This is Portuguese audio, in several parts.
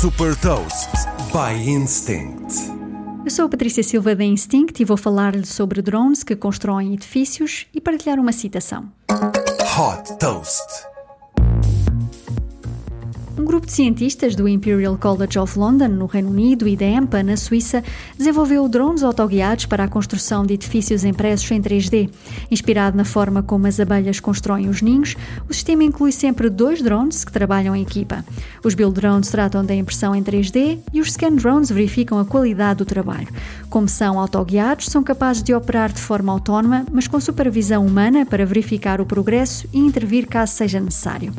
Super Toast by Instinct. Eu sou a Patrícia Silva da Instinct e vou falar-lhe sobre drones que constroem edifícios e partilhar uma citação. Hot Toast. Grupo de cientistas do Imperial College of London, no Reino Unido, e da EMPA, na Suíça, desenvolveu drones autoguiados para a construção de edifícios impressos em 3D. Inspirado na forma como as abelhas constroem os ninhos, o sistema inclui sempre dois drones que trabalham em equipa. Os build drones tratam da impressão em 3D e os scan drones verificam a qualidade do trabalho. Como são autoguiados, são capazes de operar de forma autónoma, mas com supervisão humana para verificar o progresso e intervir caso seja necessário.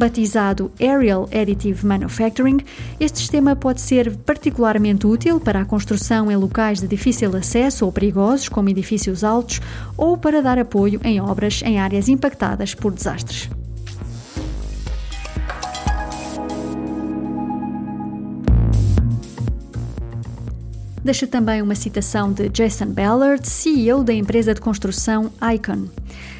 Batizado Aerial Additive Manufacturing, este sistema pode ser particularmente útil para a construção em locais de difícil acesso ou perigosos, como edifícios altos, ou para dar apoio em obras em áreas impactadas por desastres. Deixo também uma citação de Jason Ballard, CEO da empresa de construção Icon.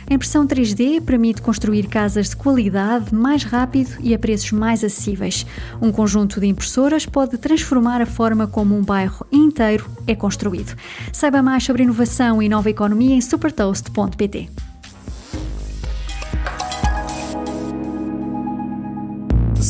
A impressão 3D permite construir casas de qualidade mais rápido e a preços mais acessíveis. Um conjunto de impressoras pode transformar a forma como um bairro inteiro é construído. Saiba mais sobre inovação e nova economia em supertoast.pt.